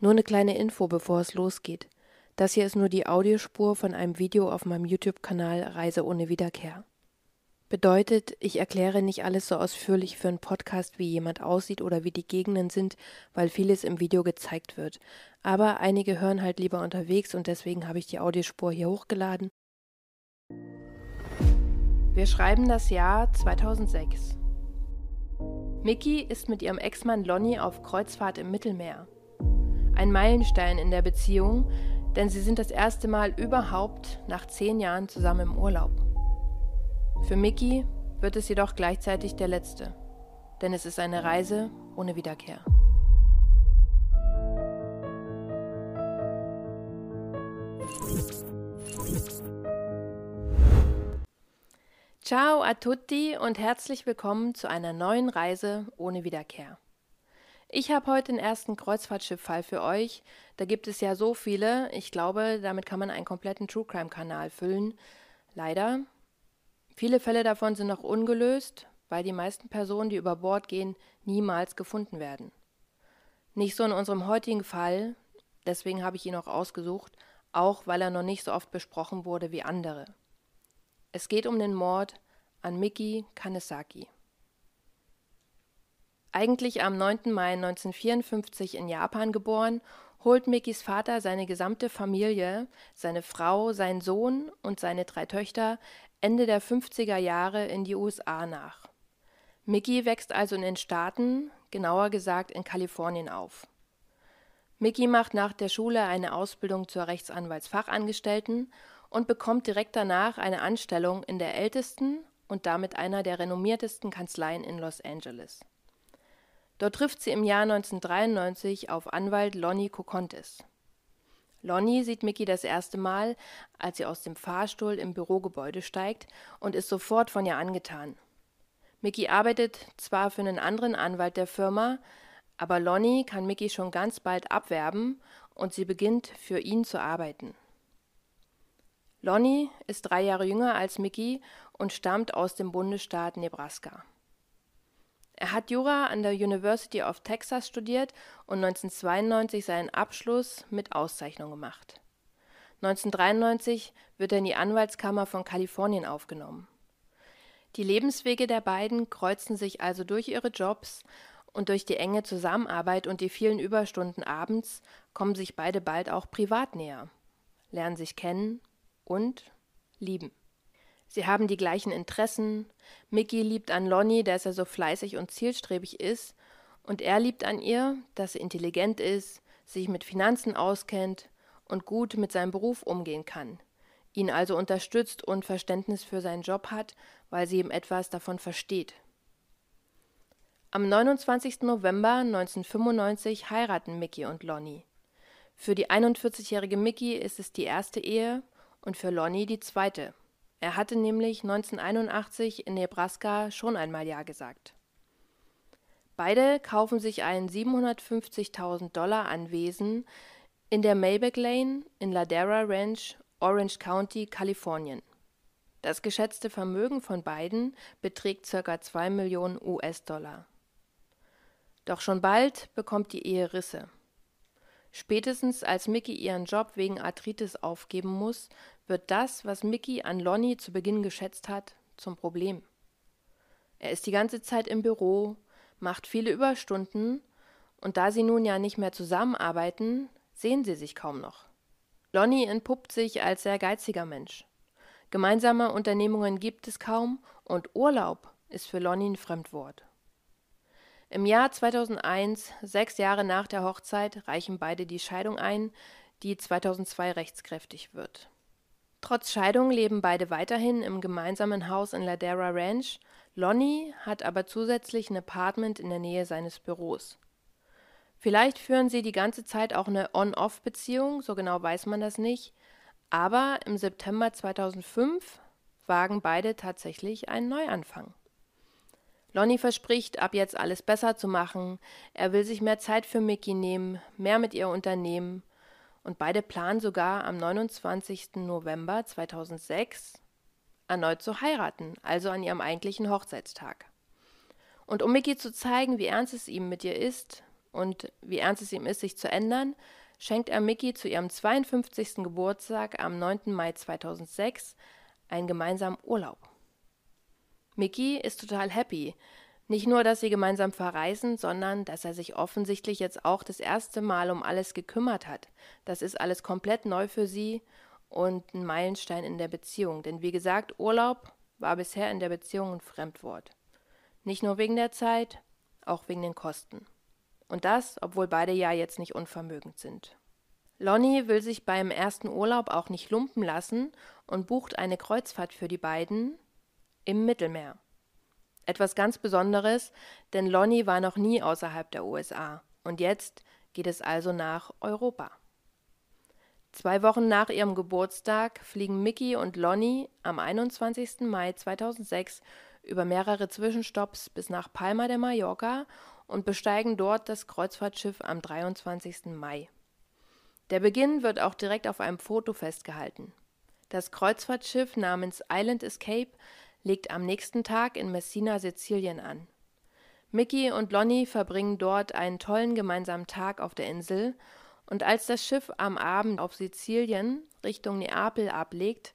nur eine kleine Info, bevor es losgeht. Das hier ist nur die Audiospur von einem Video auf meinem YouTube-Kanal Reise ohne Wiederkehr. Bedeutet, ich erkläre nicht alles so ausführlich für einen Podcast, wie jemand aussieht oder wie die Gegenden sind, weil vieles im Video gezeigt wird. Aber einige hören halt lieber unterwegs und deswegen habe ich die Audiospur hier hochgeladen. Wir schreiben das Jahr 2006. Mickey ist mit ihrem Ex-Mann Lonnie auf Kreuzfahrt im Mittelmeer. Ein Meilenstein in der Beziehung, denn sie sind das erste Mal überhaupt nach zehn Jahren zusammen im Urlaub. Für Mickey wird es jedoch gleichzeitig der letzte, denn es ist eine Reise ohne Wiederkehr. Ciao a tutti und herzlich willkommen zu einer neuen Reise ohne Wiederkehr. Ich habe heute den ersten Kreuzfahrtschiff-Fall für euch. Da gibt es ja so viele. Ich glaube, damit kann man einen kompletten True Crime-Kanal füllen. Leider Viele Fälle davon sind noch ungelöst, weil die meisten Personen, die über Bord gehen, niemals gefunden werden. Nicht so in unserem heutigen Fall, deswegen habe ich ihn auch ausgesucht, auch weil er noch nicht so oft besprochen wurde wie andere. Es geht um den Mord an Miki Kanesaki. Eigentlich am 9. Mai 1954 in Japan geboren, holt Mikis Vater seine gesamte Familie, seine Frau, seinen Sohn und seine drei Töchter Ende der 50er Jahre in die USA nach. Mickey wächst also in den Staaten, genauer gesagt in Kalifornien auf. Mickey macht nach der Schule eine Ausbildung zur Rechtsanwaltsfachangestellten und bekommt direkt danach eine Anstellung in der ältesten und damit einer der renommiertesten Kanzleien in Los Angeles. Dort trifft sie im Jahr 1993 auf Anwalt Lonnie Kokontes. Lonnie sieht Mickey das erste Mal, als sie aus dem Fahrstuhl im Bürogebäude steigt und ist sofort von ihr angetan. Mickey arbeitet zwar für einen anderen Anwalt der Firma, aber Lonnie kann Mickey schon ganz bald abwerben und sie beginnt für ihn zu arbeiten. Lonnie ist drei Jahre jünger als Mickey und stammt aus dem Bundesstaat Nebraska. Er hat Jura an der University of Texas studiert und 1992 seinen Abschluss mit Auszeichnung gemacht. 1993 wird er in die Anwaltskammer von Kalifornien aufgenommen. Die Lebenswege der beiden kreuzen sich also durch ihre Jobs und durch die enge Zusammenarbeit und die vielen Überstunden abends kommen sich beide bald auch privat näher, lernen sich kennen und lieben. Sie haben die gleichen Interessen. Mickey liebt an Lonnie, dass er so fleißig und zielstrebig ist, und er liebt an ihr, dass sie intelligent ist, sich mit Finanzen auskennt und gut mit seinem Beruf umgehen kann, ihn also unterstützt und Verständnis für seinen Job hat, weil sie ihm etwas davon versteht. Am 29. November 1995 heiraten Mickey und Lonnie. Für die 41-jährige Mickey ist es die erste Ehe und für Lonnie die zweite. Er hatte nämlich 1981 in Nebraska schon einmal Ja gesagt. Beide kaufen sich ein 750.000 Dollar Anwesen in der Maybeck Lane in Ladera Ranch, Orange County, Kalifornien. Das geschätzte Vermögen von beiden beträgt ca. 2 Millionen US-Dollar. Doch schon bald bekommt die Ehe Risse. Spätestens als Mickey ihren Job wegen Arthritis aufgeben muss, wird das, was Mickey an Lonnie zu Beginn geschätzt hat, zum Problem. Er ist die ganze Zeit im Büro, macht viele Überstunden, und da sie nun ja nicht mehr zusammenarbeiten, sehen sie sich kaum noch. Lonnie entpuppt sich als sehr geiziger Mensch. Gemeinsame Unternehmungen gibt es kaum und Urlaub ist für Lonnie ein Fremdwort. Im Jahr 2001, sechs Jahre nach der Hochzeit, reichen beide die Scheidung ein, die 2002 rechtskräftig wird. Trotz Scheidung leben beide weiterhin im gemeinsamen Haus in Ladera Ranch. Lonnie hat aber zusätzlich ein Apartment in der Nähe seines Büros. Vielleicht führen sie die ganze Zeit auch eine On-Off-Beziehung, so genau weiß man das nicht. Aber im September 2005 wagen beide tatsächlich einen Neuanfang. Lonnie verspricht, ab jetzt alles besser zu machen. Er will sich mehr Zeit für Mickey nehmen, mehr mit ihr unternehmen. Und beide planen sogar am 29. November 2006 erneut zu heiraten, also an ihrem eigentlichen Hochzeitstag. Und um Mickey zu zeigen, wie ernst es ihm mit ihr ist und wie ernst es ihm ist, sich zu ändern, schenkt er Mickey zu ihrem 52. Geburtstag am 9. Mai 2006 einen gemeinsamen Urlaub. Mickey ist total happy. Nicht nur, dass sie gemeinsam verreisen, sondern dass er sich offensichtlich jetzt auch das erste Mal um alles gekümmert hat. Das ist alles komplett neu für sie und ein Meilenstein in der Beziehung. Denn wie gesagt, Urlaub war bisher in der Beziehung ein Fremdwort. Nicht nur wegen der Zeit, auch wegen den Kosten. Und das, obwohl beide ja jetzt nicht unvermögend sind. Lonnie will sich beim ersten Urlaub auch nicht lumpen lassen und bucht eine Kreuzfahrt für die beiden im Mittelmeer. Etwas ganz Besonderes, denn Lonnie war noch nie außerhalb der USA und jetzt geht es also nach Europa. Zwei Wochen nach ihrem Geburtstag fliegen Mickey und Lonnie am 21. Mai 2006 über mehrere Zwischenstopps bis nach Palma de Mallorca und besteigen dort das Kreuzfahrtschiff am 23. Mai. Der Beginn wird auch direkt auf einem Foto festgehalten. Das Kreuzfahrtschiff namens Island Escape legt am nächsten Tag in Messina, Sizilien an. Mickey und Lonnie verbringen dort einen tollen gemeinsamen Tag auf der Insel und als das Schiff am Abend auf Sizilien Richtung Neapel ablegt,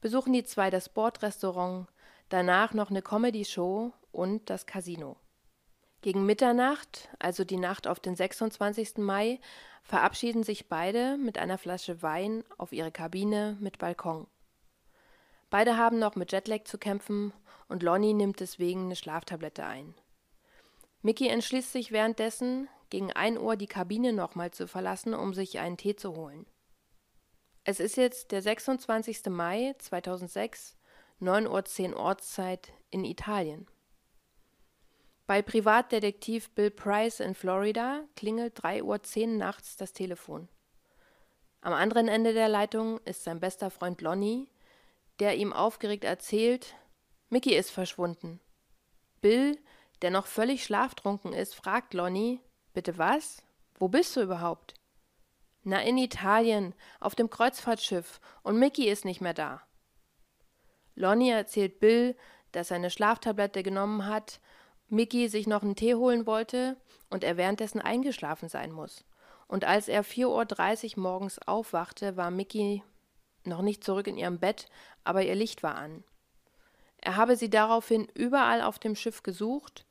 besuchen die zwei das Bordrestaurant, danach noch eine Comedy-Show und das Casino. Gegen Mitternacht, also die Nacht auf den 26. Mai, verabschieden sich beide mit einer Flasche Wein auf ihre Kabine mit Balkon. Beide haben noch mit Jetlag zu kämpfen und Lonnie nimmt deswegen eine Schlaftablette ein. Mickey entschließt sich währenddessen, gegen 1 Uhr die Kabine nochmal zu verlassen, um sich einen Tee zu holen. Es ist jetzt der 26. Mai 2006, 9.10 Uhr Ortszeit in Italien. Bei Privatdetektiv Bill Price in Florida klingelt 3.10 Uhr nachts das Telefon. Am anderen Ende der Leitung ist sein bester Freund Lonnie, der ihm aufgeregt erzählt, Mickey ist verschwunden. Bill, der noch völlig schlaftrunken ist, fragt Lonnie, Bitte was? Wo bist du überhaupt? Na, in Italien, auf dem Kreuzfahrtschiff, und Mickey ist nicht mehr da. Lonnie erzählt Bill, dass er eine Schlaftablette genommen hat, Mickey sich noch einen Tee holen wollte und er währenddessen eingeschlafen sein muss. Und als er 4.30 Uhr morgens aufwachte, war Mickey noch nicht zurück in ihrem Bett, aber ihr Licht war an. Er habe sie daraufhin überall auf dem Schiff gesucht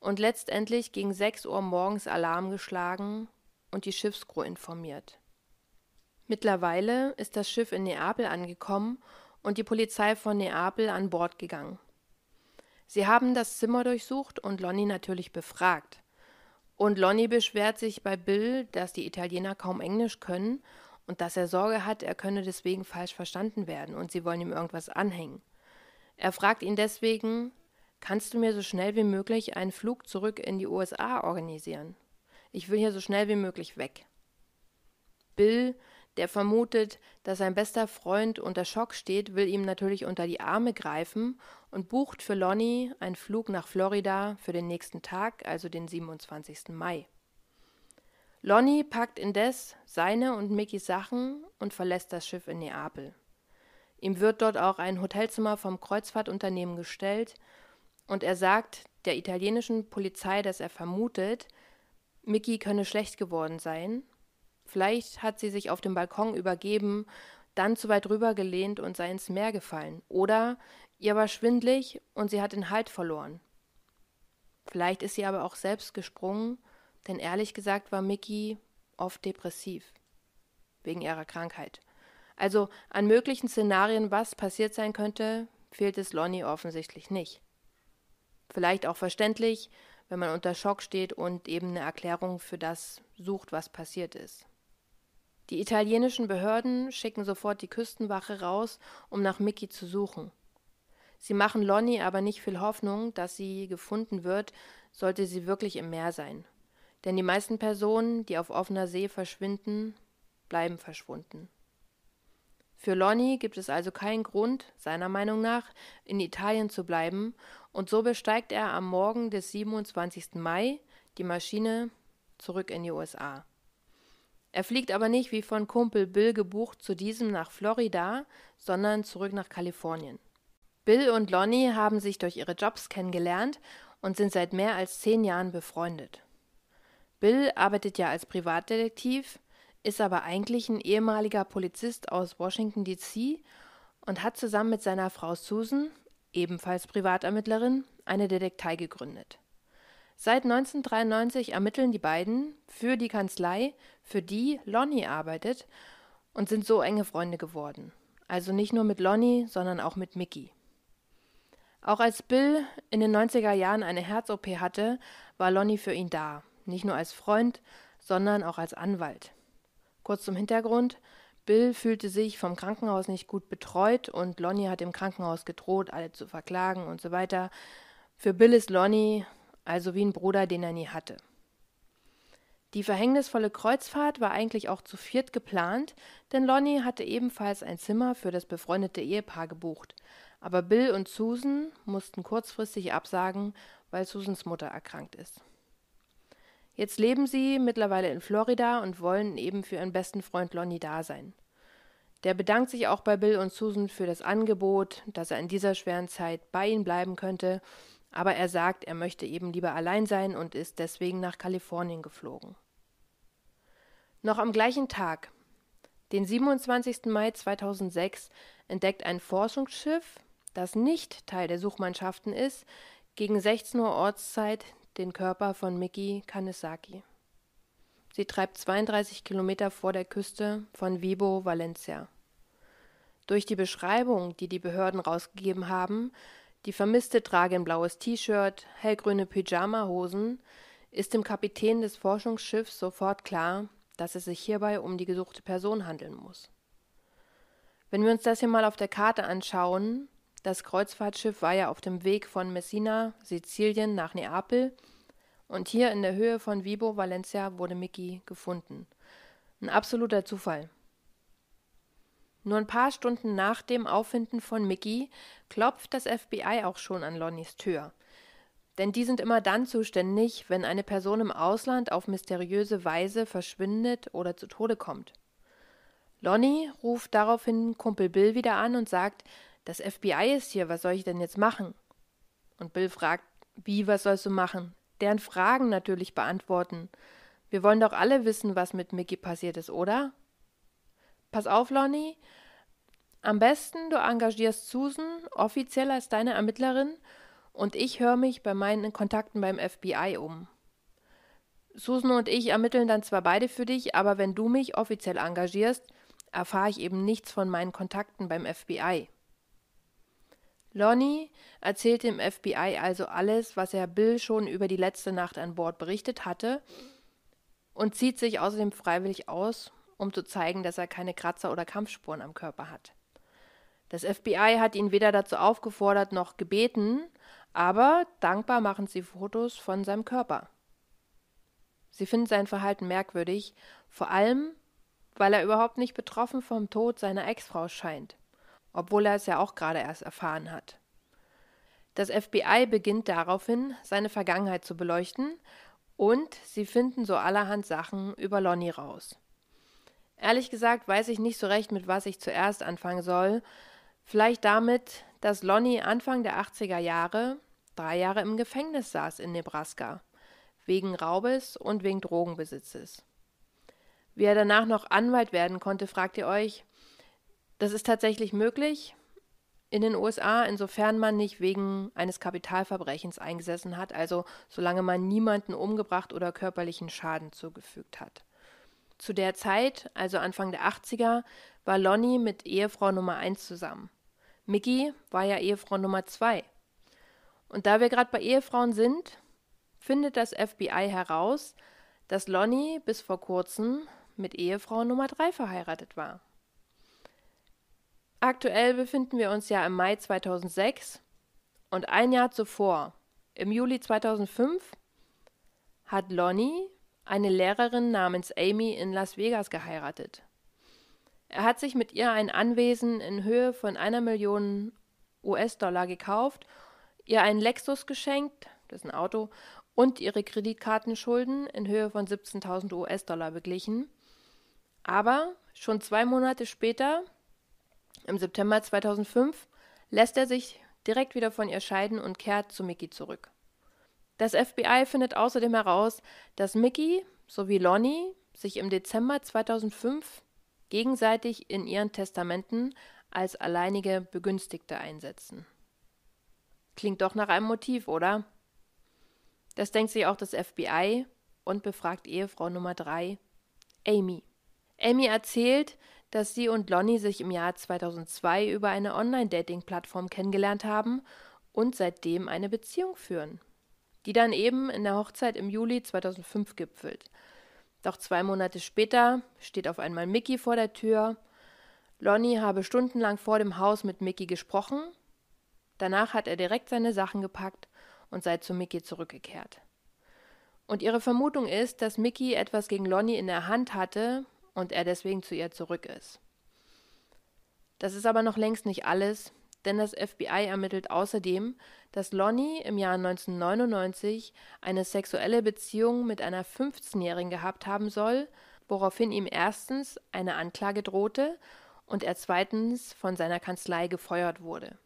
und letztendlich gegen 6 Uhr morgens Alarm geschlagen und die Schiffscrew informiert. Mittlerweile ist das Schiff in Neapel angekommen und die Polizei von Neapel an Bord gegangen. Sie haben das Zimmer durchsucht und Lonnie natürlich befragt. Und Lonnie beschwert sich bei Bill, dass die Italiener kaum Englisch können und dass er Sorge hat, er könne deswegen falsch verstanden werden und sie wollen ihm irgendwas anhängen. Er fragt ihn deswegen, Kannst du mir so schnell wie möglich einen Flug zurück in die USA organisieren? Ich will hier so schnell wie möglich weg. Bill, der vermutet, dass sein bester Freund unter Schock steht, will ihm natürlich unter die Arme greifen und bucht für Lonnie einen Flug nach Florida für den nächsten Tag, also den 27. Mai. Lonnie packt indes seine und Mickys Sachen und verlässt das Schiff in Neapel. Ihm wird dort auch ein Hotelzimmer vom Kreuzfahrtunternehmen gestellt und er sagt der italienischen Polizei, dass er vermutet, Mickey könne schlecht geworden sein. Vielleicht hat sie sich auf dem Balkon übergeben, dann zu weit rübergelehnt und sei ins Meer gefallen. Oder ihr war schwindlig und sie hat den Halt verloren. Vielleicht ist sie aber auch selbst gesprungen, denn ehrlich gesagt war Mickey oft depressiv. Wegen ihrer Krankheit. Also an möglichen Szenarien, was passiert sein könnte, fehlt es Lonnie offensichtlich nicht. Vielleicht auch verständlich, wenn man unter Schock steht und eben eine Erklärung für das sucht, was passiert ist. Die italienischen Behörden schicken sofort die Küstenwache raus, um nach Mickey zu suchen. Sie machen Lonnie aber nicht viel Hoffnung, dass sie gefunden wird, sollte sie wirklich im Meer sein. Denn die meisten Personen, die auf offener See verschwinden, bleiben verschwunden. Für Lonnie gibt es also keinen Grund, seiner Meinung nach, in Italien zu bleiben, und so besteigt er am Morgen des 27. Mai die Maschine zurück in die USA. Er fliegt aber nicht wie von Kumpel Bill gebucht zu diesem nach Florida, sondern zurück nach Kalifornien. Bill und Lonnie haben sich durch ihre Jobs kennengelernt und sind seit mehr als zehn Jahren befreundet. Bill arbeitet ja als Privatdetektiv, ist aber eigentlich ein ehemaliger Polizist aus Washington, D.C. und hat zusammen mit seiner Frau Susan, ebenfalls Privatermittlerin, eine Detektei gegründet. Seit 1993 ermitteln die beiden für die Kanzlei, für die Lonnie arbeitet, und sind so enge Freunde geworden. Also nicht nur mit Lonnie, sondern auch mit Mickey. Auch als Bill in den 90er Jahren eine Herz-OP hatte, war Lonnie für ihn da. Nicht nur als Freund, sondern auch als Anwalt. Kurz zum Hintergrund. Bill fühlte sich vom Krankenhaus nicht gut betreut und Lonnie hat im Krankenhaus gedroht, alle zu verklagen und so weiter. Für Bill ist Lonnie also wie ein Bruder, den er nie hatte. Die verhängnisvolle Kreuzfahrt war eigentlich auch zu viert geplant, denn Lonnie hatte ebenfalls ein Zimmer für das befreundete Ehepaar gebucht. Aber Bill und Susan mussten kurzfristig absagen, weil Susans Mutter erkrankt ist. Jetzt leben sie mittlerweile in Florida und wollen eben für ihren besten Freund Lonnie da sein. Der bedankt sich auch bei Bill und Susan für das Angebot, dass er in dieser schweren Zeit bei ihnen bleiben könnte aber er sagt, er möchte eben lieber allein sein und ist deswegen nach Kalifornien geflogen. Noch am gleichen Tag, den 27. Mai 2006, entdeckt ein Forschungsschiff, das nicht Teil der Suchmannschaften ist, gegen 16 Uhr Ortszeit den Körper von Miki Kanesaki. Sie treibt 32 Kilometer vor der Küste von Vibo, Valencia. Durch die Beschreibung, die die Behörden rausgegeben haben, die Vermisste trage ein blaues T-Shirt, hellgrüne Pyjamahosen, ist dem Kapitän des Forschungsschiffs sofort klar, dass es sich hierbei um die gesuchte Person handeln muss. Wenn wir uns das hier mal auf der Karte anschauen, das Kreuzfahrtschiff war ja auf dem Weg von Messina, Sizilien nach Neapel und hier in der Höhe von Vibo, Valencia, wurde Mickey gefunden. Ein absoluter Zufall. Nur ein paar Stunden nach dem Auffinden von Mickey klopft das FBI auch schon an Lonnies Tür. Denn die sind immer dann zuständig, wenn eine Person im Ausland auf mysteriöse Weise verschwindet oder zu Tode kommt. Lonnie ruft daraufhin Kumpel Bill wieder an und sagt, das FBI ist hier, was soll ich denn jetzt machen? Und Bill fragt, wie, was sollst du machen? Deren Fragen natürlich beantworten. Wir wollen doch alle wissen, was mit Mickey passiert ist, oder? Pass auf, Lonnie. Am besten, du engagierst Susan offiziell als deine Ermittlerin und ich höre mich bei meinen Kontakten beim FBI um. Susan und ich ermitteln dann zwar beide für dich, aber wenn du mich offiziell engagierst, erfahre ich eben nichts von meinen Kontakten beim FBI. Lonnie erzählt dem FBI also alles, was er Bill schon über die letzte Nacht an Bord berichtet hatte und zieht sich außerdem freiwillig aus, um zu zeigen, dass er keine Kratzer oder Kampfspuren am Körper hat. Das FBI hat ihn weder dazu aufgefordert noch gebeten, aber dankbar machen sie Fotos von seinem Körper. Sie finden sein Verhalten merkwürdig, vor allem, weil er überhaupt nicht betroffen vom Tod seiner Ex-Frau scheint, obwohl er es ja auch gerade erst erfahren hat. Das FBI beginnt daraufhin, seine Vergangenheit zu beleuchten, und sie finden so allerhand Sachen über Lonnie raus. Ehrlich gesagt weiß ich nicht so recht, mit was ich zuerst anfangen soll. Vielleicht damit, dass Lonnie Anfang der 80er Jahre drei Jahre im Gefängnis saß in Nebraska, wegen Raubes und wegen Drogenbesitzes. Wie er danach noch Anwalt werden konnte, fragt ihr euch. Das ist tatsächlich möglich in den USA, insofern man nicht wegen eines Kapitalverbrechens eingesessen hat, also solange man niemanden umgebracht oder körperlichen Schaden zugefügt hat. Zu der Zeit, also Anfang der 80er, war Lonnie mit Ehefrau Nummer 1 zusammen. Mickey war ja Ehefrau Nummer 2. Und da wir gerade bei Ehefrauen sind, findet das FBI heraus, dass Lonnie bis vor kurzem mit Ehefrau Nummer 3 verheiratet war. Aktuell befinden wir uns ja im Mai 2006 und ein Jahr zuvor, im Juli 2005, hat Lonnie eine Lehrerin namens Amy in Las Vegas geheiratet. Er hat sich mit ihr ein Anwesen in Höhe von einer Million US-Dollar gekauft, ihr einen Lexus geschenkt, das ist ein Auto, und ihre Kreditkartenschulden in Höhe von 17.000 US-Dollar beglichen. Aber schon zwei Monate später, im September 2005, lässt er sich direkt wieder von ihr scheiden und kehrt zu Mickey zurück. Das FBI findet außerdem heraus, dass Mickey sowie Lonnie sich im Dezember 2005 gegenseitig in ihren Testamenten als alleinige Begünstigte einsetzen. Klingt doch nach einem Motiv, oder? Das denkt sich auch das FBI und befragt Ehefrau Nummer 3, Amy. Amy erzählt, dass sie und Lonnie sich im Jahr 2002 über eine Online-Dating-Plattform kennengelernt haben und seitdem eine Beziehung führen, die dann eben in der Hochzeit im Juli 2005 gipfelt. Doch zwei Monate später steht auf einmal Mickey vor der Tür. Lonnie habe stundenlang vor dem Haus mit Mickey gesprochen. Danach hat er direkt seine Sachen gepackt und sei zu Mickey zurückgekehrt. Und ihre Vermutung ist, dass Mickey etwas gegen Lonnie in der Hand hatte und er deswegen zu ihr zurück ist. Das ist aber noch längst nicht alles, denn das FBI ermittelt außerdem, dass Lonnie im Jahr 1999 eine sexuelle Beziehung mit einer 15-Jährigen gehabt haben soll, woraufhin ihm erstens eine Anklage drohte und er zweitens von seiner Kanzlei gefeuert wurde.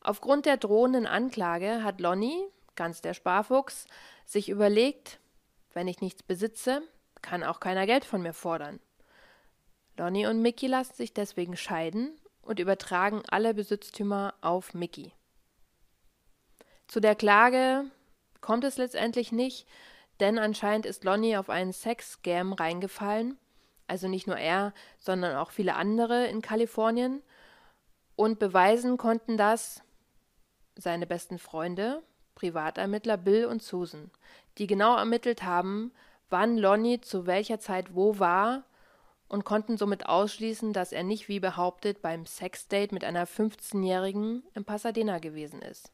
Aufgrund der drohenden Anklage hat Lonnie, ganz der Sparfuchs, sich überlegt, wenn ich nichts besitze, kann auch keiner Geld von mir fordern. Lonnie und Mickey lassen sich deswegen scheiden und übertragen alle Besitztümer auf Mickey. Zu der Klage kommt es letztendlich nicht, denn anscheinend ist Lonnie auf einen Sex-Scam reingefallen, also nicht nur er, sondern auch viele andere in Kalifornien, und beweisen konnten das, seine besten Freunde, Privatermittler Bill und Susan, die genau ermittelt haben, wann Lonnie zu welcher Zeit wo war und konnten somit ausschließen, dass er nicht wie behauptet beim Sexdate mit einer 15-Jährigen in Pasadena gewesen ist.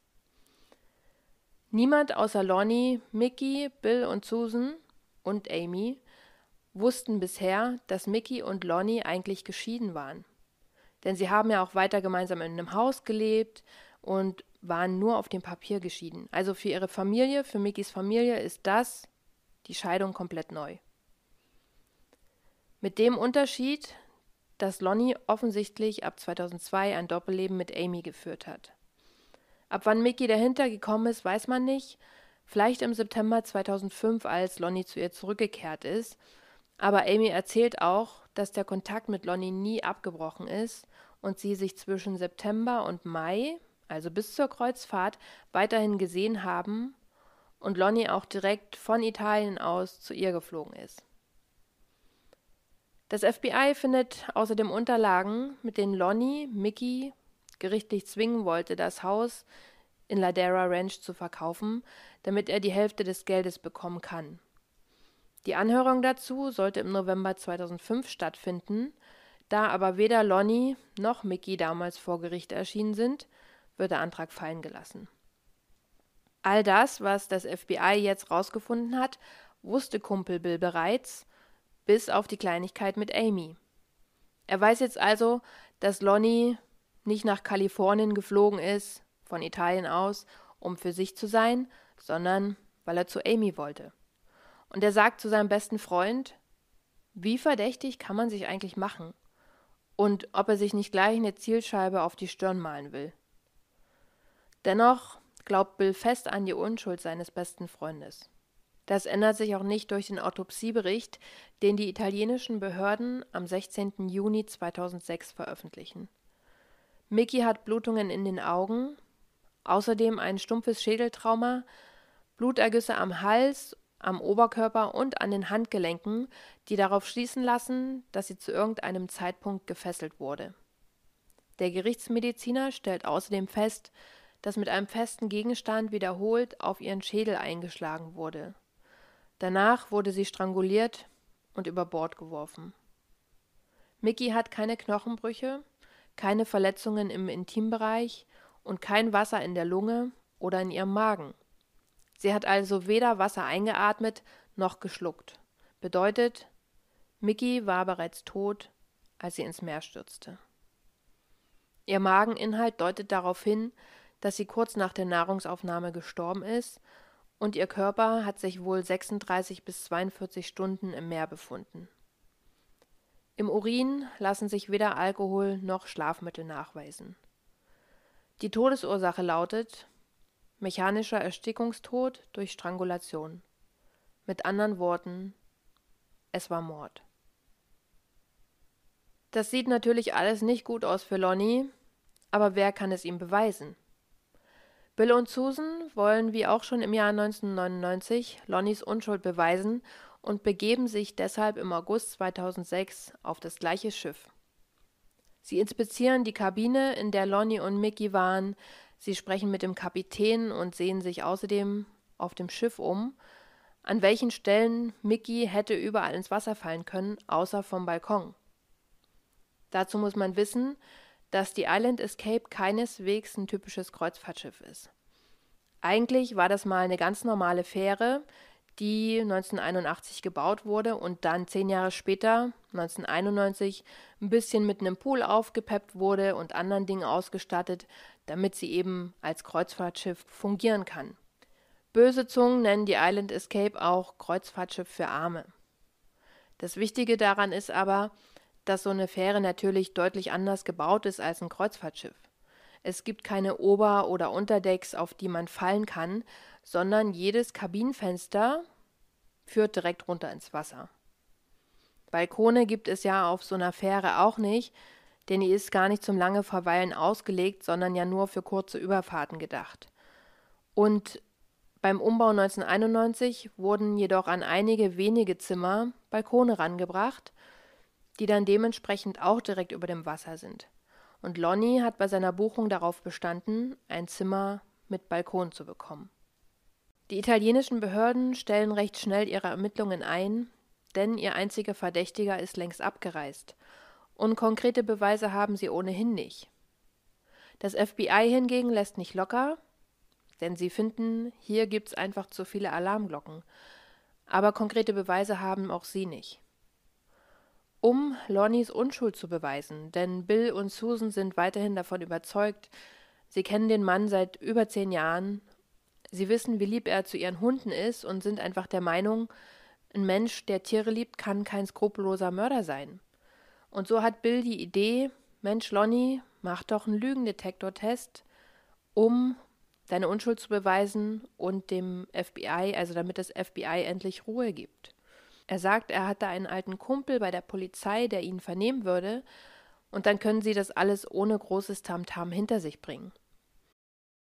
Niemand außer Lonnie, Mickey, Bill und Susan und Amy wussten bisher, dass Mickey und Lonnie eigentlich geschieden waren. Denn sie haben ja auch weiter gemeinsam in einem Haus gelebt und waren nur auf dem Papier geschieden. Also für ihre Familie, für Mickys Familie ist das die Scheidung komplett neu. Mit dem Unterschied, dass Lonnie offensichtlich ab 2002 ein Doppelleben mit Amy geführt hat. Ab wann Mickey dahinter gekommen ist, weiß man nicht. Vielleicht im September 2005, als Lonnie zu ihr zurückgekehrt ist. Aber Amy erzählt auch, dass der Kontakt mit Lonnie nie abgebrochen ist und sie sich zwischen September und Mai also bis zur Kreuzfahrt, weiterhin gesehen haben und Lonnie auch direkt von Italien aus zu ihr geflogen ist. Das FBI findet außerdem Unterlagen, mit denen Lonnie Mickey gerichtlich zwingen wollte, das Haus in Ladera Ranch zu verkaufen, damit er die Hälfte des Geldes bekommen kann. Die Anhörung dazu sollte im November 2005 stattfinden, da aber weder Lonnie noch Mickey damals vor Gericht erschienen sind, wird der Antrag fallen gelassen. All das, was das FBI jetzt rausgefunden hat, wusste Kumpel Bill bereits, bis auf die Kleinigkeit mit Amy. Er weiß jetzt also, dass Lonnie nicht nach Kalifornien geflogen ist, von Italien aus, um für sich zu sein, sondern weil er zu Amy wollte. Und er sagt zu seinem besten Freund, wie verdächtig kann man sich eigentlich machen? Und ob er sich nicht gleich eine Zielscheibe auf die Stirn malen will. Dennoch glaubt Bill fest an die Unschuld seines besten Freundes. Das ändert sich auch nicht durch den Autopsiebericht, den die italienischen Behörden am 16. Juni 2006 veröffentlichen. Mickey hat Blutungen in den Augen, außerdem ein stumpfes Schädeltrauma, Blutergüsse am Hals, am Oberkörper und an den Handgelenken, die darauf schließen lassen, dass sie zu irgendeinem Zeitpunkt gefesselt wurde. Der Gerichtsmediziner stellt außerdem fest, das mit einem festen Gegenstand wiederholt auf ihren Schädel eingeschlagen wurde. Danach wurde sie stranguliert und über Bord geworfen. Mickey hat keine Knochenbrüche, keine Verletzungen im Intimbereich und kein Wasser in der Lunge oder in ihrem Magen. Sie hat also weder Wasser eingeatmet noch geschluckt. Bedeutet, Mickey war bereits tot, als sie ins Meer stürzte. Ihr Mageninhalt deutet darauf hin, dass sie kurz nach der Nahrungsaufnahme gestorben ist und ihr Körper hat sich wohl 36 bis 42 Stunden im Meer befunden. Im Urin lassen sich weder Alkohol noch Schlafmittel nachweisen. Die Todesursache lautet mechanischer Erstickungstod durch Strangulation. Mit anderen Worten, es war Mord. Das sieht natürlich alles nicht gut aus für Lonnie, aber wer kann es ihm beweisen? Bill und Susan wollen wie auch schon im Jahr 1999 Lonnies Unschuld beweisen und begeben sich deshalb im August 2006 auf das gleiche Schiff. Sie inspizieren die Kabine, in der Lonnie und Mickey waren, sie sprechen mit dem Kapitän und sehen sich außerdem auf dem Schiff um, an welchen Stellen Mickey hätte überall ins Wasser fallen können, außer vom Balkon. Dazu muss man wissen, dass die Island Escape keineswegs ein typisches Kreuzfahrtschiff ist. Eigentlich war das mal eine ganz normale Fähre, die 1981 gebaut wurde und dann zehn Jahre später, 1991, ein bisschen mit einem Pool aufgepeppt wurde und anderen Dingen ausgestattet, damit sie eben als Kreuzfahrtschiff fungieren kann. Böse Zungen nennen die Island Escape auch Kreuzfahrtschiff für Arme. Das Wichtige daran ist aber, dass so eine Fähre natürlich deutlich anders gebaut ist als ein Kreuzfahrtschiff. Es gibt keine Ober- oder Unterdecks, auf die man fallen kann, sondern jedes Kabinenfenster führt direkt runter ins Wasser. Balkone gibt es ja auf so einer Fähre auch nicht, denn die ist gar nicht zum lange Verweilen ausgelegt, sondern ja nur für kurze Überfahrten gedacht. Und beim Umbau 1991 wurden jedoch an einige wenige Zimmer Balkone rangebracht die dann dementsprechend auch direkt über dem Wasser sind. Und Lonnie hat bei seiner Buchung darauf bestanden, ein Zimmer mit Balkon zu bekommen. Die italienischen Behörden stellen recht schnell ihre Ermittlungen ein, denn ihr einziger Verdächtiger ist längst abgereist. Und konkrete Beweise haben sie ohnehin nicht. Das FBI hingegen lässt nicht locker, denn sie finden, hier gibt's einfach zu viele Alarmglocken. Aber konkrete Beweise haben auch sie nicht um Lonnies Unschuld zu beweisen, denn Bill und Susan sind weiterhin davon überzeugt, sie kennen den Mann seit über zehn Jahren, sie wissen, wie lieb er zu ihren Hunden ist und sind einfach der Meinung, ein Mensch, der Tiere liebt, kann kein skrupelloser Mörder sein. Und so hat Bill die Idee, Mensch, Lonnie, mach doch einen Lügendetektortest, um deine Unschuld zu beweisen und dem FBI, also damit das FBI endlich Ruhe gibt. Er sagt, er hatte einen alten Kumpel bei der Polizei, der ihn vernehmen würde, und dann können sie das alles ohne großes Tamtam hinter sich bringen.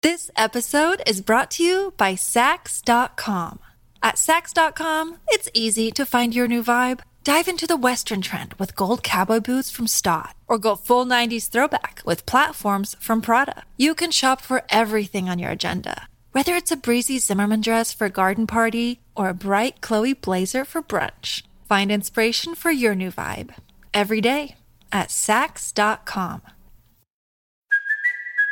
This episode is brought to you by Sax.com. At Sax.com, it's easy to find your new vibe. Dive into the Western trend with gold cowboy boots from Stott, or go full 90s throwback with platforms from Prada. You can shop for everything on your agenda Whether it's a breezy Zimmerman dress for a garden party or a bright Chloe blazer for brunch, find inspiration for your new vibe every day at Sax.com.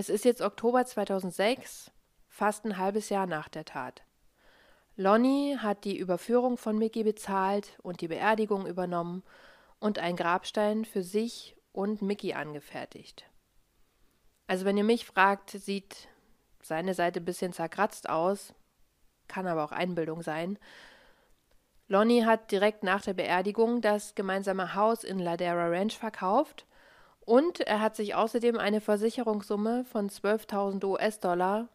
Es ist jetzt Oktober 2006, fast ein halbes Jahr nach der Tat. Lonnie hat die Überführung von Mickey bezahlt und die Beerdigung übernommen und einen Grabstein für sich und Mickey angefertigt. Also wenn ihr mich fragt, sieht seine Seite ein bisschen zerkratzt aus, kann aber auch Einbildung sein. Lonnie hat direkt nach der Beerdigung das gemeinsame Haus in Ladera Ranch verkauft und er hat sich außerdem eine Versicherungssumme von 12.000 US-Dollar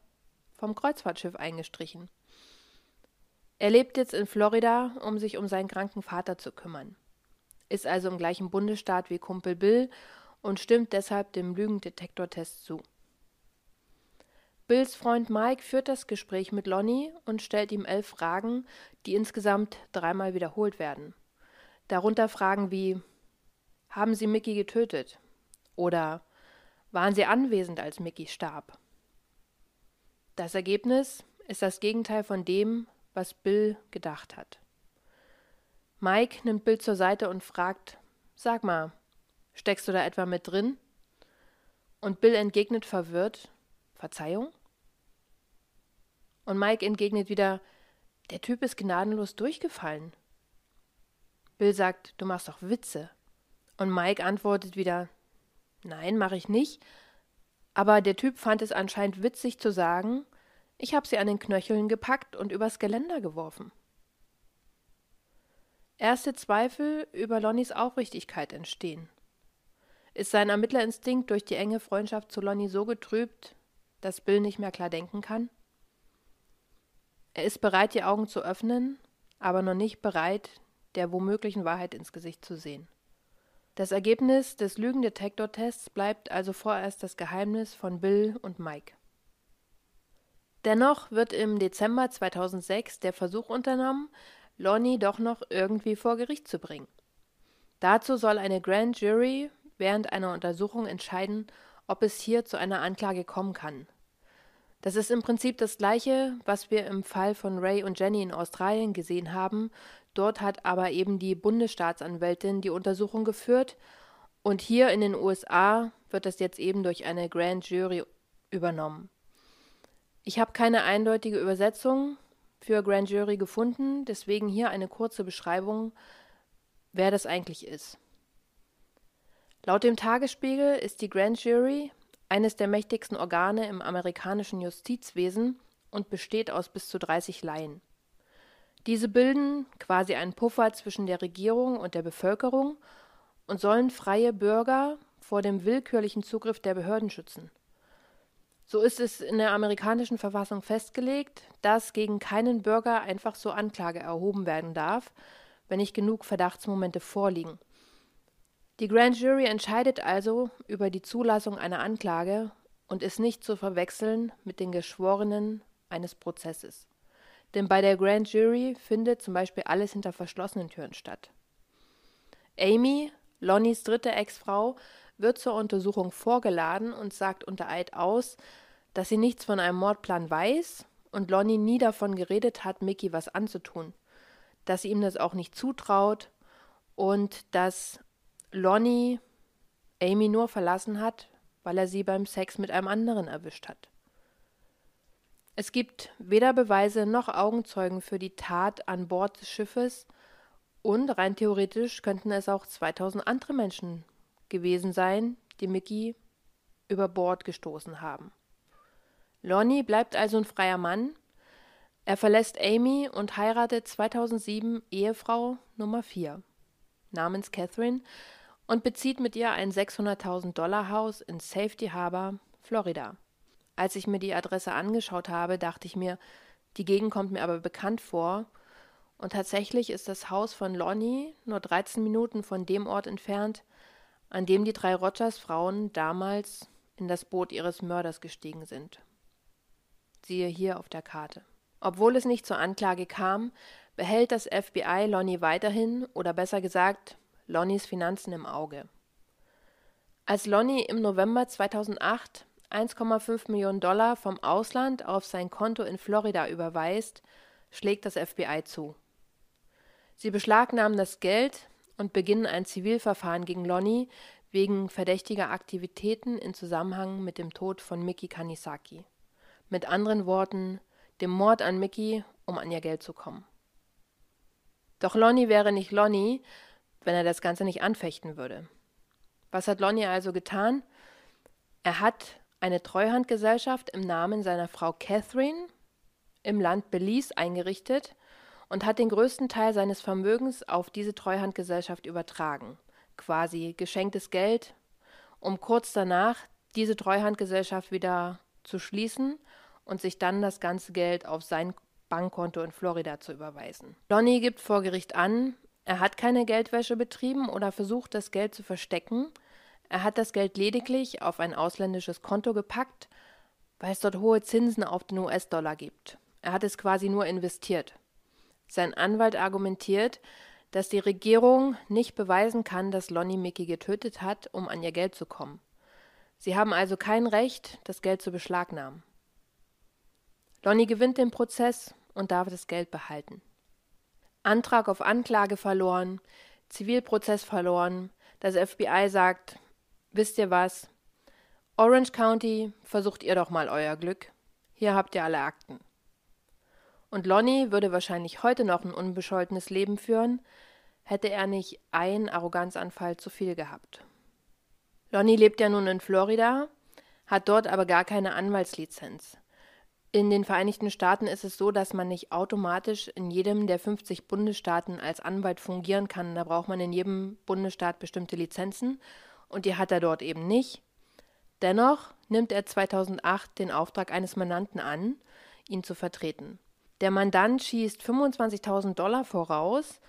vom Kreuzfahrtschiff eingestrichen. Er lebt jetzt in Florida, um sich um seinen kranken Vater zu kümmern. Ist also im gleichen Bundesstaat wie Kumpel Bill und stimmt deshalb dem Lügendetektortest zu. Bills Freund Mike führt das Gespräch mit Lonnie und stellt ihm elf Fragen, die insgesamt dreimal wiederholt werden. Darunter Fragen wie Haben Sie Mickey getötet? Oder Waren Sie anwesend, als Mickey starb? Das Ergebnis ist das Gegenteil von dem, was Bill gedacht hat. Mike nimmt Bill zur Seite und fragt Sag mal, steckst du da etwa mit drin? Und Bill entgegnet verwirrt Verzeihung? Und Mike entgegnet wieder, der Typ ist gnadenlos durchgefallen. Bill sagt, du machst doch Witze. Und Mike antwortet wieder, nein, mache ich nicht. Aber der Typ fand es anscheinend witzig zu sagen, ich habe sie an den Knöcheln gepackt und übers Geländer geworfen. Erste Zweifel über Lonnys Aufrichtigkeit entstehen. Ist sein Ermittlerinstinkt durch die enge Freundschaft zu Lonnie so getrübt, dass Bill nicht mehr klar denken kann? Er ist bereit, die Augen zu öffnen, aber noch nicht bereit, der womöglichen Wahrheit ins Gesicht zu sehen. Das Ergebnis des Lügendetektortests bleibt also vorerst das Geheimnis von Bill und Mike. Dennoch wird im Dezember 2006 der Versuch unternommen, Lonnie doch noch irgendwie vor Gericht zu bringen. Dazu soll eine Grand Jury während einer Untersuchung entscheiden, ob es hier zu einer Anklage kommen kann. Das ist im Prinzip das Gleiche, was wir im Fall von Ray und Jenny in Australien gesehen haben. Dort hat aber eben die Bundesstaatsanwältin die Untersuchung geführt und hier in den USA wird das jetzt eben durch eine Grand Jury übernommen. Ich habe keine eindeutige Übersetzung für Grand Jury gefunden, deswegen hier eine kurze Beschreibung, wer das eigentlich ist. Laut dem Tagesspiegel ist die Grand Jury eines der mächtigsten Organe im amerikanischen Justizwesen und besteht aus bis zu 30 Laien. Diese bilden quasi einen Puffer zwischen der Regierung und der Bevölkerung und sollen freie Bürger vor dem willkürlichen Zugriff der Behörden schützen. So ist es in der amerikanischen Verfassung festgelegt, dass gegen keinen Bürger einfach so Anklage erhoben werden darf, wenn nicht genug Verdachtsmomente vorliegen. Die Grand Jury entscheidet also über die Zulassung einer Anklage und ist nicht zu verwechseln mit den Geschworenen eines Prozesses. Denn bei der Grand Jury findet zum Beispiel alles hinter verschlossenen Türen statt. Amy, Lonnies dritte Ex-Frau, wird zur Untersuchung vorgeladen und sagt unter Eid aus, dass sie nichts von einem Mordplan weiß und Lonnie nie davon geredet hat, Mickey was anzutun, dass sie ihm das auch nicht zutraut und dass Lonnie Amy nur verlassen hat, weil er sie beim Sex mit einem anderen erwischt hat. Es gibt weder Beweise noch Augenzeugen für die Tat an Bord des Schiffes und rein theoretisch könnten es auch 2000 andere Menschen gewesen sein, die Mickey über Bord gestoßen haben. Lonnie bleibt also ein freier Mann. Er verlässt Amy und heiratet 2007 Ehefrau Nummer 4 namens Catherine und bezieht mit ihr ein 600.000 Dollar Haus in Safety Harbor, Florida. Als ich mir die Adresse angeschaut habe, dachte ich mir, die Gegend kommt mir aber bekannt vor. Und tatsächlich ist das Haus von Lonnie nur 13 Minuten von dem Ort entfernt, an dem die drei Rogers-Frauen damals in das Boot ihres Mörders gestiegen sind. Siehe hier auf der Karte. Obwohl es nicht zur Anklage kam, behält das FBI Lonnie weiterhin, oder besser gesagt, Lonnies Finanzen im Auge. Als Lonnie im November 2008 1,5 Millionen Dollar vom Ausland auf sein Konto in Florida überweist, schlägt das FBI zu. Sie beschlagnahmen das Geld und beginnen ein Zivilverfahren gegen Lonnie wegen verdächtiger Aktivitäten in Zusammenhang mit dem Tod von Miki Kanisaki. Mit anderen Worten, dem Mord an Miki, um an ihr Geld zu kommen. Doch Lonnie wäre nicht Lonnie, wenn er das Ganze nicht anfechten würde. Was hat Lonnie also getan? Er hat eine Treuhandgesellschaft im Namen seiner Frau Catherine im Land Belize eingerichtet und hat den größten Teil seines Vermögens auf diese Treuhandgesellschaft übertragen, quasi geschenktes Geld, um kurz danach diese Treuhandgesellschaft wieder zu schließen und sich dann das ganze Geld auf sein Bankkonto in Florida zu überweisen. Lonnie gibt vor Gericht an, er hat keine Geldwäsche betrieben oder versucht, das Geld zu verstecken. Er hat das Geld lediglich auf ein ausländisches Konto gepackt, weil es dort hohe Zinsen auf den US-Dollar gibt. Er hat es quasi nur investiert. Sein Anwalt argumentiert, dass die Regierung nicht beweisen kann, dass Lonnie Mickey getötet hat, um an ihr Geld zu kommen. Sie haben also kein Recht, das Geld zu beschlagnahmen. Lonnie gewinnt den Prozess und darf das Geld behalten. Antrag auf Anklage verloren, Zivilprozess verloren, das FBI sagt, wisst ihr was? Orange County, versucht ihr doch mal euer Glück. Hier habt ihr alle Akten. Und Lonnie würde wahrscheinlich heute noch ein unbescholtenes Leben führen, hätte er nicht einen Arroganzanfall zu viel gehabt. Lonnie lebt ja nun in Florida, hat dort aber gar keine Anwaltslizenz. In den Vereinigten Staaten ist es so, dass man nicht automatisch in jedem der 50 Bundesstaaten als Anwalt fungieren kann. Da braucht man in jedem Bundesstaat bestimmte Lizenzen und die hat er dort eben nicht. Dennoch nimmt er 2008 den Auftrag eines Mandanten an, ihn zu vertreten. Der Mandant schießt 25.000 Dollar voraus.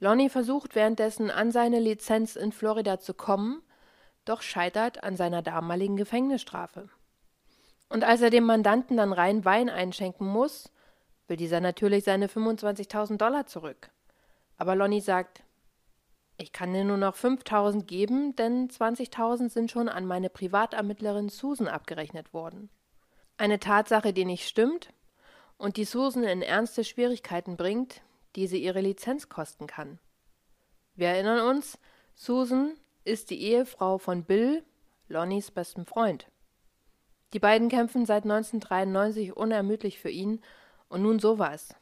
Lonnie versucht währenddessen an seine Lizenz in Florida zu kommen, doch scheitert an seiner damaligen Gefängnisstrafe. Und als er dem Mandanten dann rein Wein einschenken muss, will dieser natürlich seine 25.000 Dollar zurück. Aber Lonnie sagt, ich kann dir nur noch 5.000 geben, denn 20.000 sind schon an meine Privatermittlerin Susan abgerechnet worden. Eine Tatsache, die nicht stimmt, und die Susan in ernste Schwierigkeiten bringt, die sie ihre Lizenz kosten kann. Wir erinnern uns, Susan ist die Ehefrau von Bill, Lonnies bestem Freund. Die beiden kämpfen seit 1993 unermüdlich für ihn und nun sowas.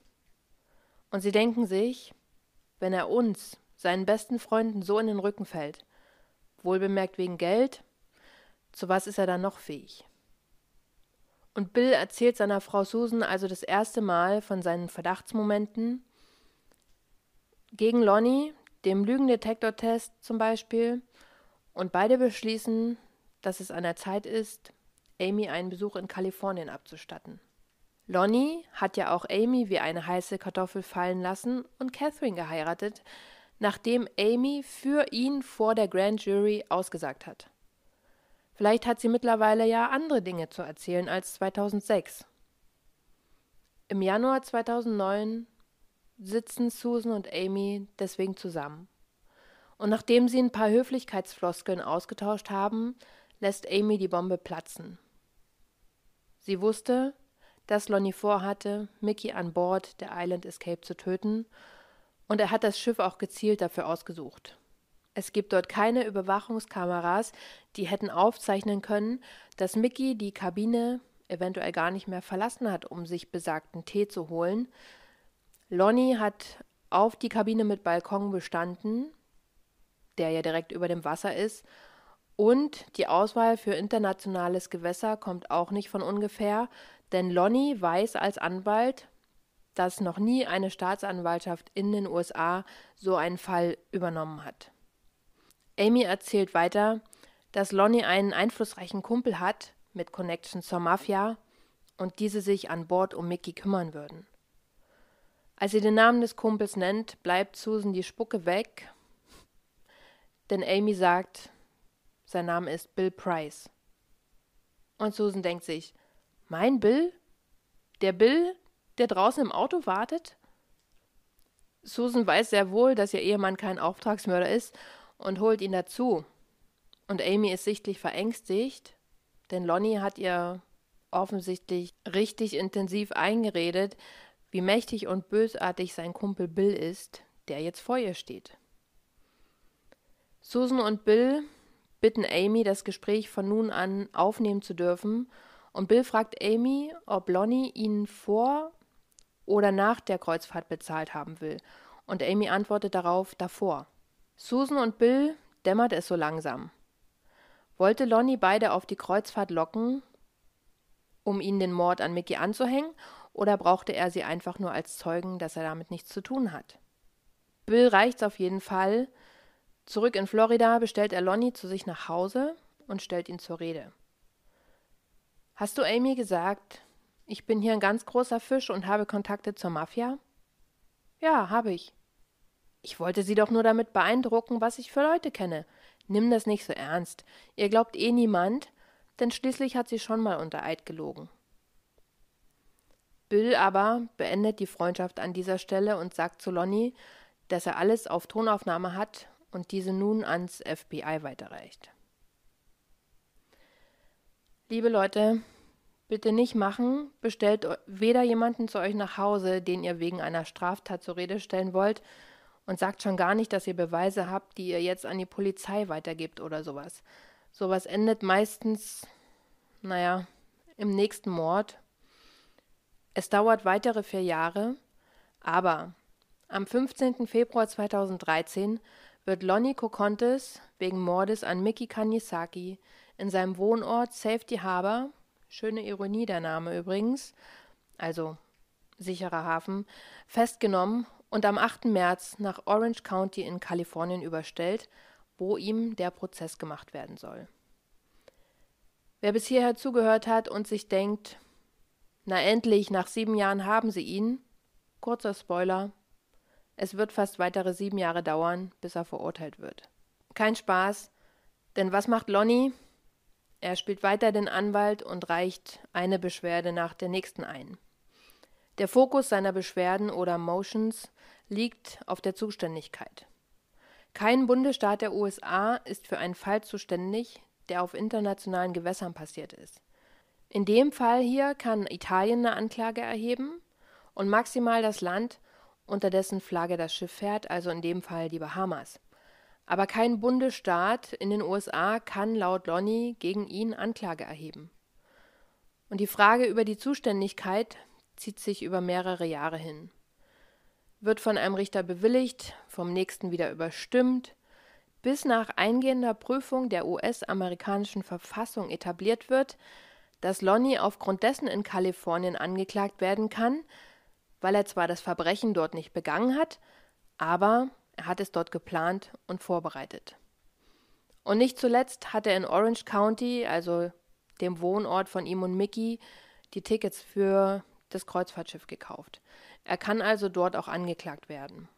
Und sie denken sich, wenn er uns, seinen besten Freunden, so in den Rücken fällt, wohlbemerkt wegen Geld, zu was ist er dann noch fähig? Und Bill erzählt seiner Frau Susan also das erste Mal von seinen Verdachtsmomenten gegen Lonnie, dem Lügendetektortest zum Beispiel, und beide beschließen, dass es an der Zeit ist, Amy einen Besuch in Kalifornien abzustatten. Lonnie hat ja auch Amy wie eine heiße Kartoffel fallen lassen und Catherine geheiratet, nachdem Amy für ihn vor der Grand Jury ausgesagt hat. Vielleicht hat sie mittlerweile ja andere Dinge zu erzählen als 2006. Im Januar 2009 sitzen Susan und Amy deswegen zusammen. Und nachdem sie ein paar Höflichkeitsfloskeln ausgetauscht haben, lässt Amy die Bombe platzen. Sie wusste, dass Lonnie vorhatte, Mickey an Bord der Island Escape zu töten, und er hat das Schiff auch gezielt dafür ausgesucht. Es gibt dort keine Überwachungskameras, die hätten aufzeichnen können, dass Mickey die Kabine eventuell gar nicht mehr verlassen hat, um sich besagten Tee zu holen. Lonnie hat auf die Kabine mit Balkon bestanden, der ja direkt über dem Wasser ist, und die Auswahl für internationales Gewässer kommt auch nicht von ungefähr, denn Lonnie weiß als Anwalt, dass noch nie eine Staatsanwaltschaft in den USA so einen Fall übernommen hat. Amy erzählt weiter, dass Lonnie einen einflussreichen Kumpel hat mit Connection zur Mafia und diese sich an Bord um Mickey kümmern würden. Als sie den Namen des Kumpels nennt, bleibt Susan die Spucke weg, denn Amy sagt, sein Name ist Bill Price. Und Susan denkt sich, mein Bill? Der Bill, der draußen im Auto wartet? Susan weiß sehr wohl, dass ihr Ehemann kein Auftragsmörder ist und holt ihn dazu. Und Amy ist sichtlich verängstigt, denn Lonnie hat ihr offensichtlich richtig intensiv eingeredet, wie mächtig und bösartig sein Kumpel Bill ist, der jetzt vor ihr steht. Susan und Bill bitten Amy, das Gespräch von nun an aufnehmen zu dürfen, und Bill fragt Amy, ob Lonnie ihnen vor oder nach der Kreuzfahrt bezahlt haben will, und Amy antwortet darauf davor. Susan und Bill dämmert es so langsam. Wollte Lonnie beide auf die Kreuzfahrt locken, um ihnen den Mord an Mickey anzuhängen, oder brauchte er sie einfach nur als Zeugen, dass er damit nichts zu tun hat? Bill reicht's auf jeden Fall. Zurück in Florida bestellt er Lonnie zu sich nach Hause und stellt ihn zur Rede. Hast du Amy gesagt, ich bin hier ein ganz großer Fisch und habe Kontakte zur Mafia? Ja, habe ich. Ich wollte Sie doch nur damit beeindrucken, was ich für Leute kenne. Nimm das nicht so ernst. Ihr glaubt eh niemand, denn schließlich hat sie schon mal unter Eid gelogen. Bill aber beendet die Freundschaft an dieser Stelle und sagt zu Lonnie, dass er alles auf Tonaufnahme hat und diese nun ans FBI weiterreicht. Liebe Leute, bitte nicht machen, bestellt weder jemanden zu euch nach Hause, den ihr wegen einer Straftat zur Rede stellen wollt, und sagt schon gar nicht, dass ihr Beweise habt, die ihr jetzt an die Polizei weitergebt oder sowas. Sowas endet meistens, naja, im nächsten Mord. Es dauert weitere vier Jahre, aber am 15. Februar 2013 wird Lonnie Kokontes wegen Mordes an Miki Kanisaki in seinem Wohnort Safety Harbor, schöne Ironie der Name übrigens, also sicherer Hafen, festgenommen und am 8. März nach Orange County in Kalifornien überstellt, wo ihm der Prozess gemacht werden soll. Wer bis hierher zugehört hat und sich denkt, na endlich, nach sieben Jahren haben sie ihn, kurzer Spoiler, es wird fast weitere sieben Jahre dauern, bis er verurteilt wird. Kein Spaß, denn was macht Lonnie? Er spielt weiter den Anwalt und reicht eine Beschwerde nach der nächsten ein. Der Fokus seiner Beschwerden oder Motions liegt auf der Zuständigkeit. Kein Bundesstaat der USA ist für einen Fall zuständig, der auf internationalen Gewässern passiert ist. In dem Fall hier kann Italien eine Anklage erheben und maximal das Land, unter dessen Flagge das Schiff fährt, also in dem Fall die Bahamas. Aber kein Bundesstaat in den USA kann laut Lonnie gegen ihn Anklage erheben. Und die Frage über die Zuständigkeit zieht sich über mehrere Jahre hin wird von einem Richter bewilligt, vom nächsten wieder überstimmt, bis nach eingehender Prüfung der US-amerikanischen Verfassung etabliert wird, dass Lonnie aufgrund dessen in Kalifornien angeklagt werden kann, weil er zwar das Verbrechen dort nicht begangen hat, aber er hat es dort geplant und vorbereitet. Und nicht zuletzt hat er in Orange County, also dem Wohnort von ihm und Mickey, die Tickets für das Kreuzfahrtschiff gekauft. Er kann also dort auch angeklagt werden.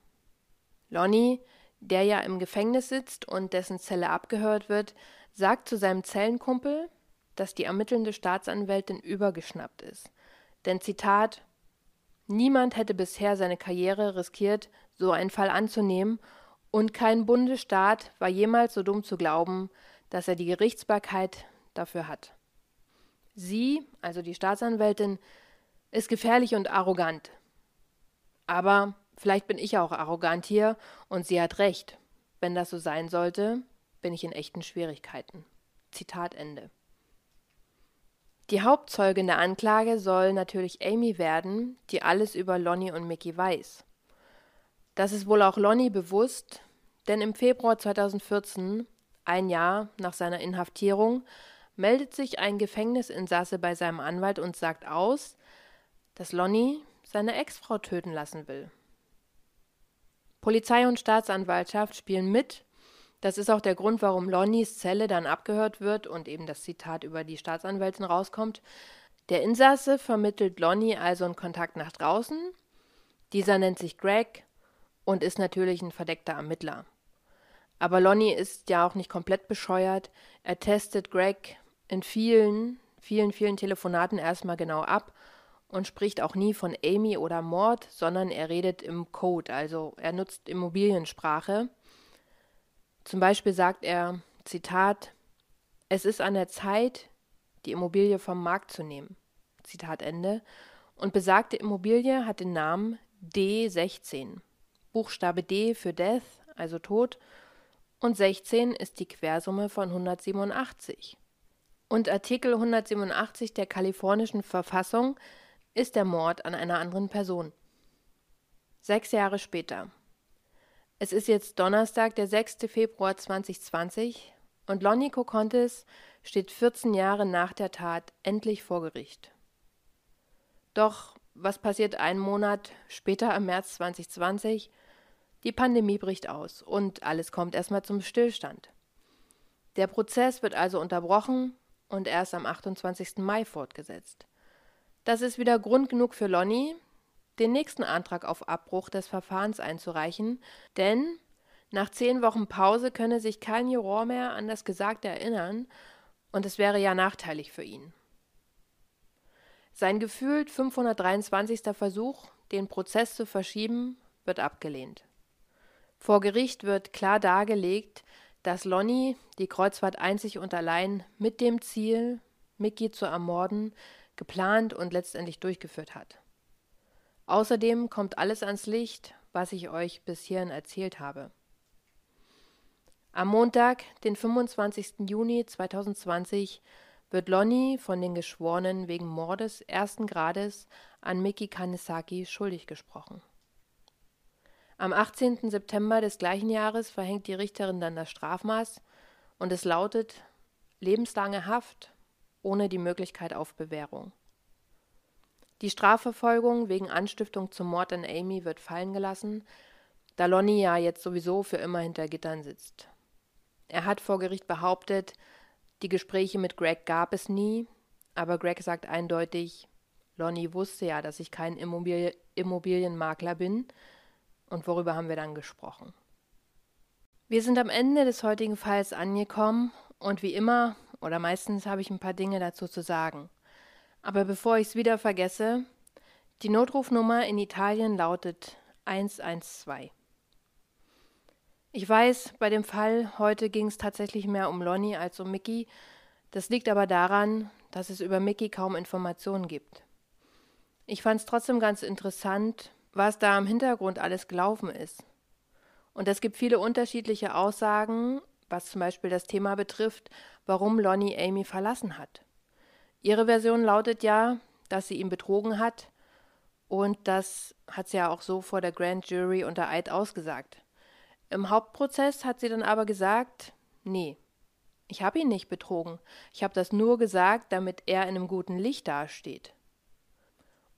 Lonnie, der ja im Gefängnis sitzt und dessen Zelle abgehört wird, sagt zu seinem Zellenkumpel, dass die ermittelnde Staatsanwältin übergeschnappt ist. Denn Zitat Niemand hätte bisher seine Karriere riskiert, so einen Fall anzunehmen, und kein Bundesstaat war jemals so dumm zu glauben, dass er die Gerichtsbarkeit dafür hat. Sie, also die Staatsanwältin, ist gefährlich und arrogant, aber vielleicht bin ich auch arrogant hier und sie hat recht. Wenn das so sein sollte, bin ich in echten Schwierigkeiten. Zitat Ende. Die Hauptzeugin der Anklage soll natürlich Amy werden, die alles über Lonnie und Mickey weiß. Das ist wohl auch Lonnie bewusst, denn im Februar 2014, ein Jahr nach seiner Inhaftierung, meldet sich ein Gefängnisinsasse bei seinem Anwalt und sagt aus, dass Lonnie seine Ex-Frau töten lassen will. Polizei und Staatsanwaltschaft spielen mit. Das ist auch der Grund, warum Lonnies Zelle dann abgehört wird und eben das Zitat über die Staatsanwältin rauskommt. Der Insasse vermittelt Lonnie also einen Kontakt nach draußen. Dieser nennt sich Greg und ist natürlich ein verdeckter Ermittler. Aber Lonnie ist ja auch nicht komplett bescheuert. Er testet Greg in vielen, vielen, vielen Telefonaten erstmal genau ab und spricht auch nie von Amy oder Mord, sondern er redet im Code, also er nutzt Immobiliensprache. Zum Beispiel sagt er, Zitat, es ist an der Zeit, die Immobilie vom Markt zu nehmen. Zitat Ende. Und besagte Immobilie hat den Namen D16. Buchstabe D für Death, also Tod, und 16 ist die Quersumme von 187. Und Artikel 187 der kalifornischen Verfassung ist der Mord an einer anderen Person. Sechs Jahre später. Es ist jetzt Donnerstag, der 6. Februar 2020 und Lonnie Cocontes steht 14 Jahre nach der Tat endlich vor Gericht. Doch was passiert einen Monat später im März 2020? Die Pandemie bricht aus und alles kommt erstmal zum Stillstand. Der Prozess wird also unterbrochen und erst am 28. Mai fortgesetzt. Das ist wieder Grund genug für Lonnie, den nächsten Antrag auf Abbruch des Verfahrens einzureichen, denn nach zehn Wochen Pause könne sich kein Juror mehr an das Gesagte erinnern Und es wäre ja nachteilig für ihn. Sein gefühlt 523. Versuch, den Prozess zu verschieben, wird abgelehnt. Vor Gericht wird klar dargelegt, dass Lonnie die Kreuzfahrt einzig und allein mit dem Ziel, Mickey zu ermorden, geplant und letztendlich durchgeführt hat. Außerdem kommt alles ans Licht, was ich euch bis hierhin erzählt habe. Am Montag, den 25. Juni 2020, wird Lonnie von den Geschworenen wegen Mordes ersten Grades an Miki Kanesaki schuldig gesprochen. Am 18. September des gleichen Jahres verhängt die Richterin dann das Strafmaß und es lautet lebenslange Haft ohne die Möglichkeit auf Bewährung. Die Strafverfolgung wegen Anstiftung zum Mord an Amy wird fallen gelassen, da Lonnie ja jetzt sowieso für immer hinter Gittern sitzt. Er hat vor Gericht behauptet, die Gespräche mit Greg gab es nie, aber Greg sagt eindeutig, Lonnie wusste ja, dass ich kein Immobil Immobilienmakler bin und worüber haben wir dann gesprochen? Wir sind am Ende des heutigen Falls angekommen und wie immer oder meistens habe ich ein paar Dinge dazu zu sagen. Aber bevor ich es wieder vergesse, die Notrufnummer in Italien lautet 112. Ich weiß, bei dem Fall heute ging es tatsächlich mehr um Lonnie als um Mickey. Das liegt aber daran, dass es über Mickey kaum Informationen gibt. Ich fand es trotzdem ganz interessant, was da im Hintergrund alles gelaufen ist. Und es gibt viele unterschiedliche Aussagen, was zum Beispiel das Thema betrifft, warum Lonnie Amy verlassen hat. Ihre Version lautet ja, dass sie ihn betrogen hat und das hat sie ja auch so vor der Grand Jury unter Eid ausgesagt. Im Hauptprozess hat sie dann aber gesagt, nee, ich habe ihn nicht betrogen. Ich habe das nur gesagt, damit er in einem guten Licht dasteht.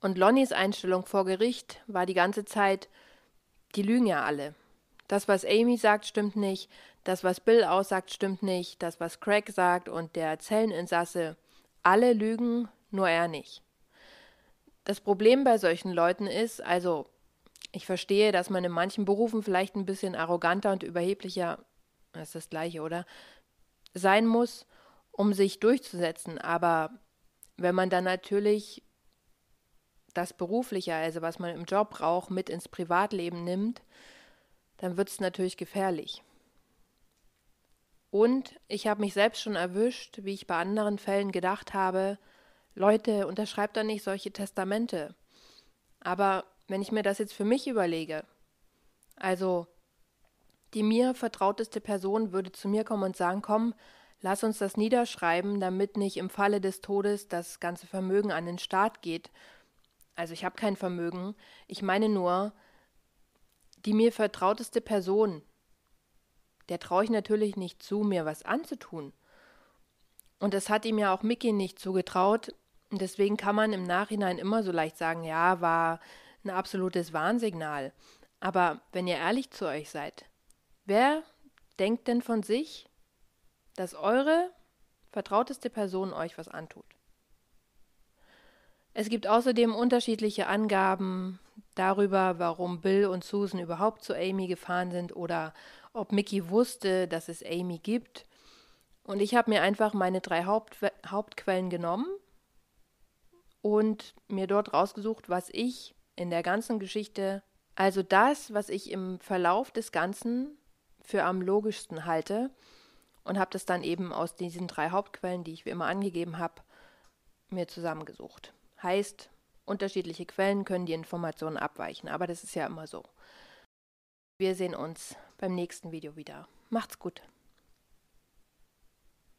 Und Lonnies Einstellung vor Gericht war die ganze Zeit, die lügen ja alle. Das, was Amy sagt, stimmt nicht. Das, was Bill aussagt, stimmt nicht. Das, was Craig sagt und der Zelleninsasse, alle lügen, nur er nicht. Das Problem bei solchen Leuten ist, also ich verstehe, dass man in manchen Berufen vielleicht ein bisschen arroganter und überheblicher, das ist das gleiche, oder? Sein muss, um sich durchzusetzen. Aber wenn man dann natürlich das Berufliche, also was man im Job braucht, mit ins Privatleben nimmt, dann wird es natürlich gefährlich. Und ich habe mich selbst schon erwischt, wie ich bei anderen Fällen gedacht habe, Leute, unterschreibt da nicht solche Testamente. Aber wenn ich mir das jetzt für mich überlege, also die mir vertrauteste Person würde zu mir kommen und sagen, komm, lass uns das niederschreiben, damit nicht im Falle des Todes das ganze Vermögen an den Staat geht also ich habe kein Vermögen, ich meine nur, die mir vertrauteste Person, der traue ich natürlich nicht zu, mir was anzutun. Und das hat ihm ja auch Mickey nicht zugetraut. Und deswegen kann man im Nachhinein immer so leicht sagen, ja, war ein absolutes Warnsignal. Aber wenn ihr ehrlich zu euch seid, wer denkt denn von sich, dass eure vertrauteste Person euch was antut? Es gibt außerdem unterschiedliche Angaben darüber, warum Bill und Susan überhaupt zu Amy gefahren sind oder ob Mickey wusste, dass es Amy gibt. Und ich habe mir einfach meine drei Haupt Hauptquellen genommen und mir dort rausgesucht, was ich in der ganzen Geschichte, also das, was ich im Verlauf des Ganzen für am logischsten halte und habe das dann eben aus diesen drei Hauptquellen, die ich wie immer angegeben habe, mir zusammengesucht. Heißt, unterschiedliche Quellen können die Informationen abweichen, aber das ist ja immer so. Wir sehen uns beim nächsten Video wieder. Macht's gut.